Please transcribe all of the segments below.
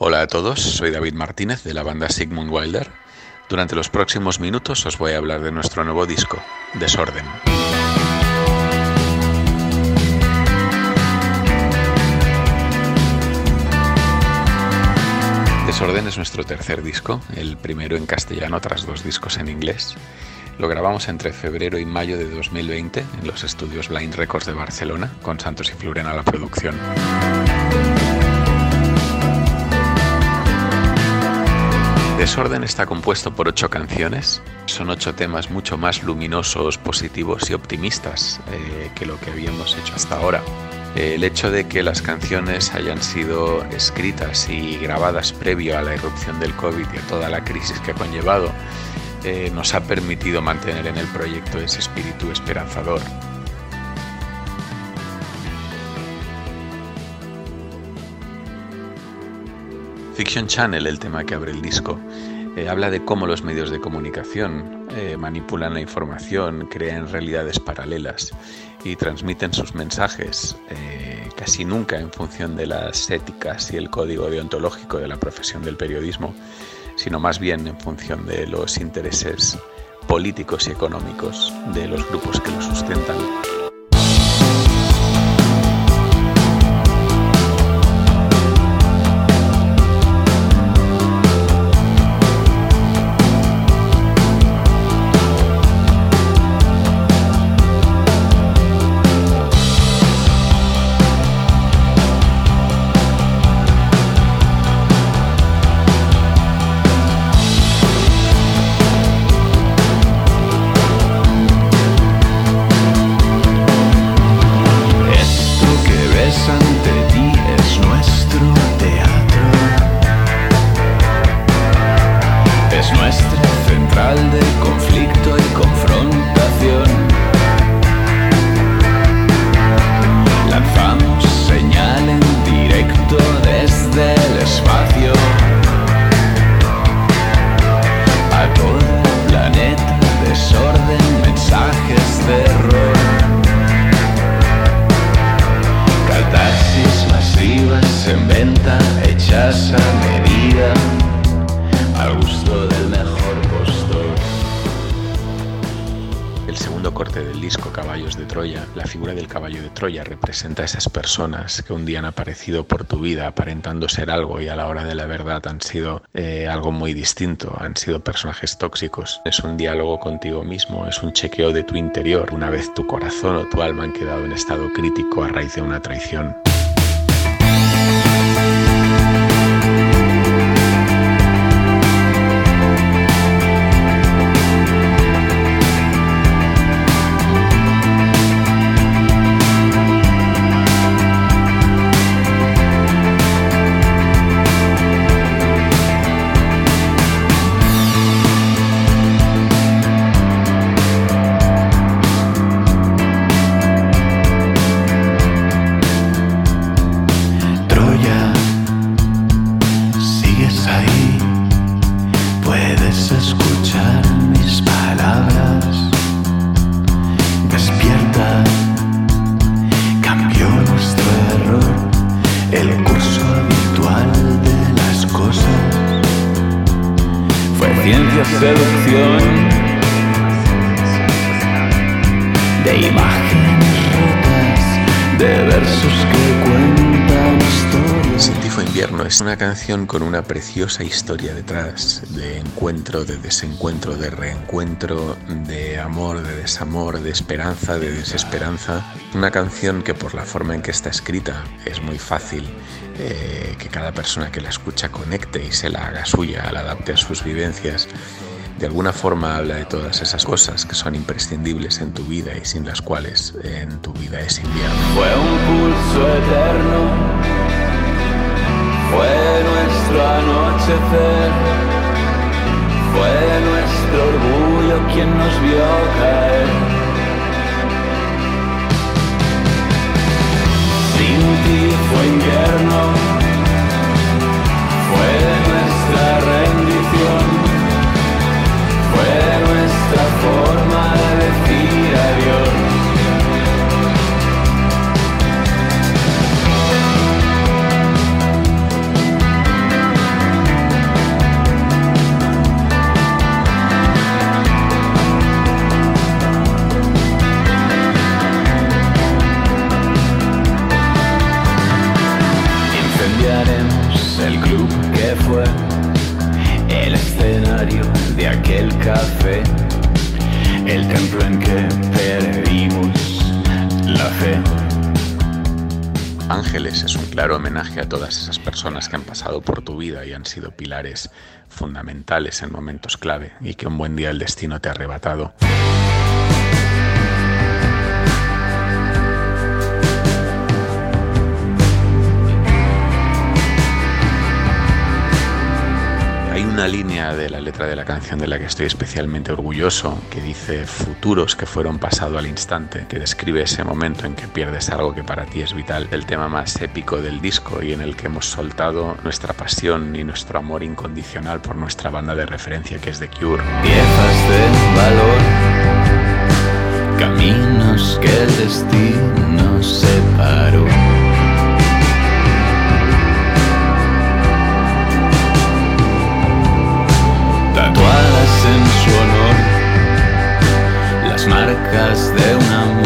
Hola a todos, soy David Martínez de la banda Sigmund Wilder. Durante los próximos minutos os voy a hablar de nuestro nuevo disco, Desorden. Desorden es nuestro tercer disco, el primero en castellano tras dos discos en inglés. Lo grabamos entre febrero y mayo de 2020 en los estudios Blind Records de Barcelona, con Santos y Fluren a la producción. Desorden está compuesto por ocho canciones. Son ocho temas mucho más luminosos, positivos y optimistas eh, que lo que habíamos hecho hasta ahora. El hecho de que las canciones hayan sido escritas y grabadas previo a la irrupción del COVID y a toda la crisis que ha conllevado eh, nos ha permitido mantener en el proyecto ese espíritu esperanzador. Fiction Channel, el tema que abre el disco, eh, habla de cómo los medios de comunicación eh, manipulan la información, crean realidades paralelas y transmiten sus mensajes eh, casi nunca en función de las éticas y el código deontológico de la profesión del periodismo, sino más bien en función de los intereses políticos y económicos de los grupos que lo sustentan. Troya representa a esas personas que un día han aparecido por tu vida aparentando ser algo y a la hora de la verdad han sido eh, algo muy distinto, han sido personajes tóxicos. Es un diálogo contigo mismo, es un chequeo de tu interior una vez tu corazón o tu alma han quedado en estado crítico a raíz de una traición. ciencia seducción de imágenes rotas, de versos que cuentan una canción con una preciosa historia detrás, de encuentro, de desencuentro, de reencuentro, de amor, de desamor, de esperanza, de desesperanza. Una canción que por la forma en que está escrita es muy fácil eh, que cada persona que la escucha conecte y se la haga suya, la adapte a sus vivencias. De alguna forma habla de todas esas cosas que son imprescindibles en tu vida y sin las cuales en tu vida es invierno. Fue un pulso eterno fue nuestro anochecer, fue nuestro orgullo quien nos vio caer. Es un claro homenaje a todas esas personas que han pasado por tu vida y han sido pilares fundamentales en momentos clave y que un buen día el destino te ha arrebatado. Una línea de la letra de la canción de la que estoy especialmente orgulloso, que dice futuros que fueron pasado al instante, que describe ese momento en que pierdes algo que para ti es vital, el tema más épico del disco y en el que hemos soltado nuestra pasión y nuestro amor incondicional por nuestra banda de referencia que es The Cure. Piezas de valor, caminos que el destino separó. Marcas de un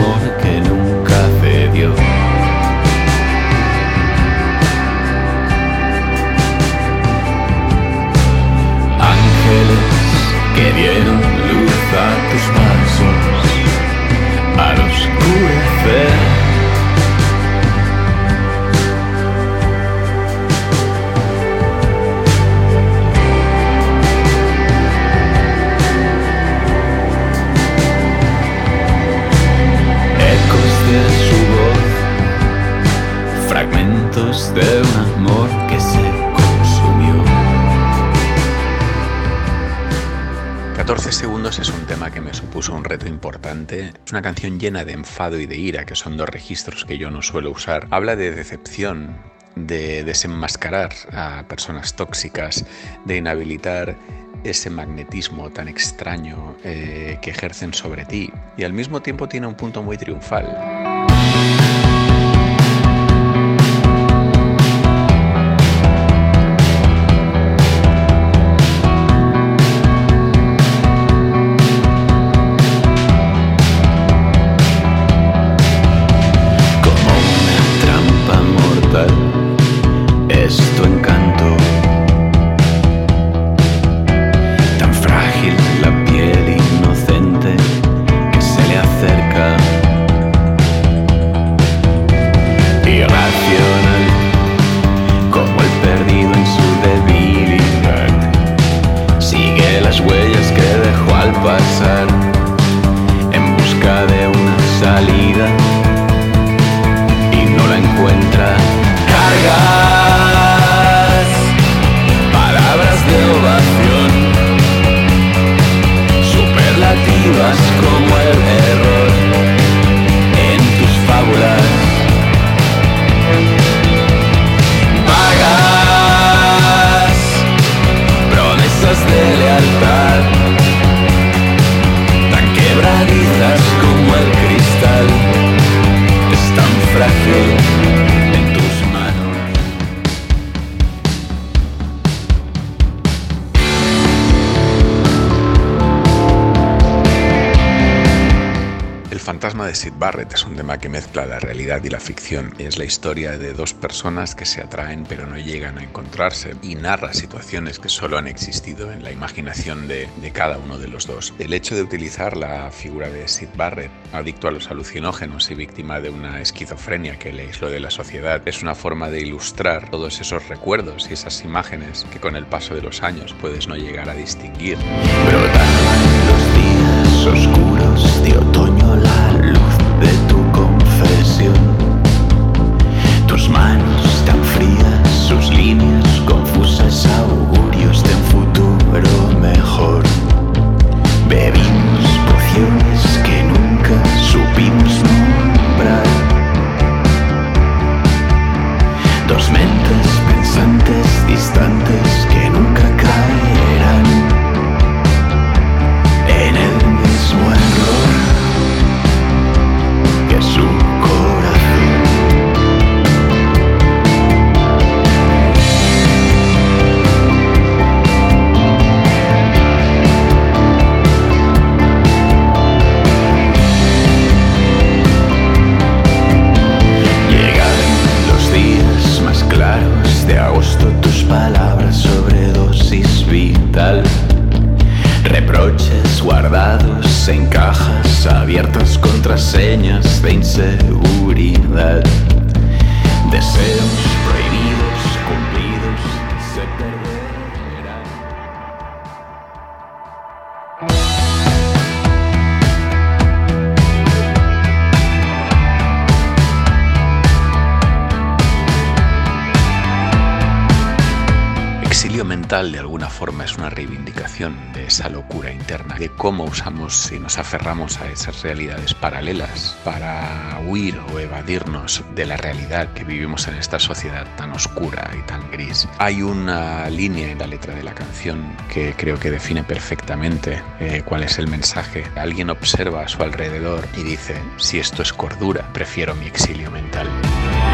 Es una canción llena de enfado y de ira, que son dos registros que yo no suelo usar. Habla de decepción, de desenmascarar a personas tóxicas, de inhabilitar ese magnetismo tan extraño eh, que ejercen sobre ti. Y al mismo tiempo tiene un punto muy triunfal. Fantasma de Sid Barrett es un tema que mezcla la realidad y la ficción. Es la historia de dos personas que se atraen pero no llegan a encontrarse y narra situaciones que solo han existido en la imaginación de, de cada uno de los dos. El hecho de utilizar la figura de Sid Barrett, adicto a los alucinógenos y víctima de una esquizofrenia que le aisló de la sociedad, es una forma de ilustrar todos esos recuerdos y esas imágenes que con el paso de los años puedes no llegar a distinguir. Brotaban los días oscuros de otoño la luz de tu De alguna forma es una reivindicación de esa locura interna, de cómo usamos y nos aferramos a esas realidades paralelas para huir o evadirnos de la realidad que vivimos en esta sociedad tan oscura y tan gris. Hay una línea en la letra de la canción que creo que define perfectamente eh, cuál es el mensaje. Alguien observa a su alrededor y dice, si esto es cordura, prefiero mi exilio mental.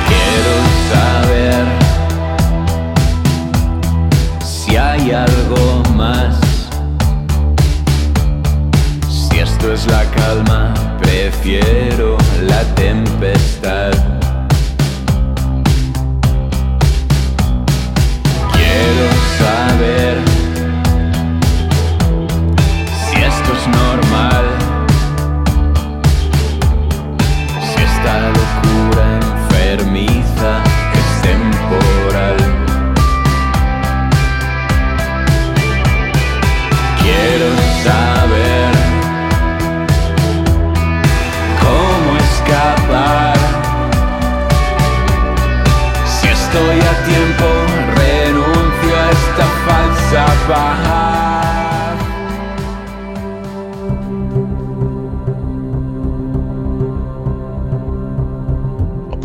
Quiero saber si hay algo más. Si esto es la calma, prefiero la tempestad. Quiero saber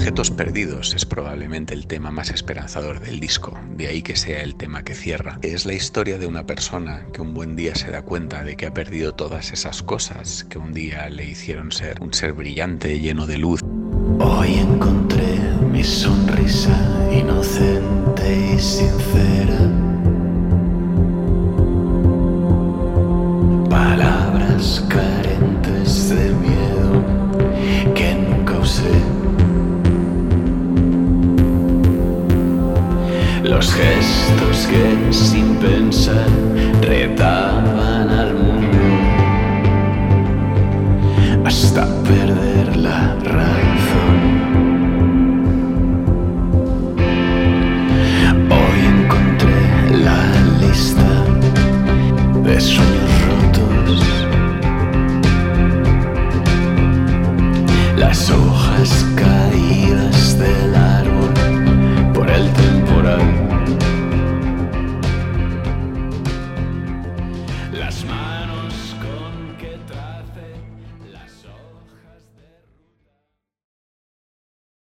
Objetos Perdidos es probablemente el tema más esperanzador del disco, de ahí que sea el tema que cierra. Es la historia de una persona que un buen día se da cuenta de que ha perdido todas esas cosas que un día le hicieron ser un ser brillante, lleno de luz. Hoy encontré mi sonrisa inocente y sincera.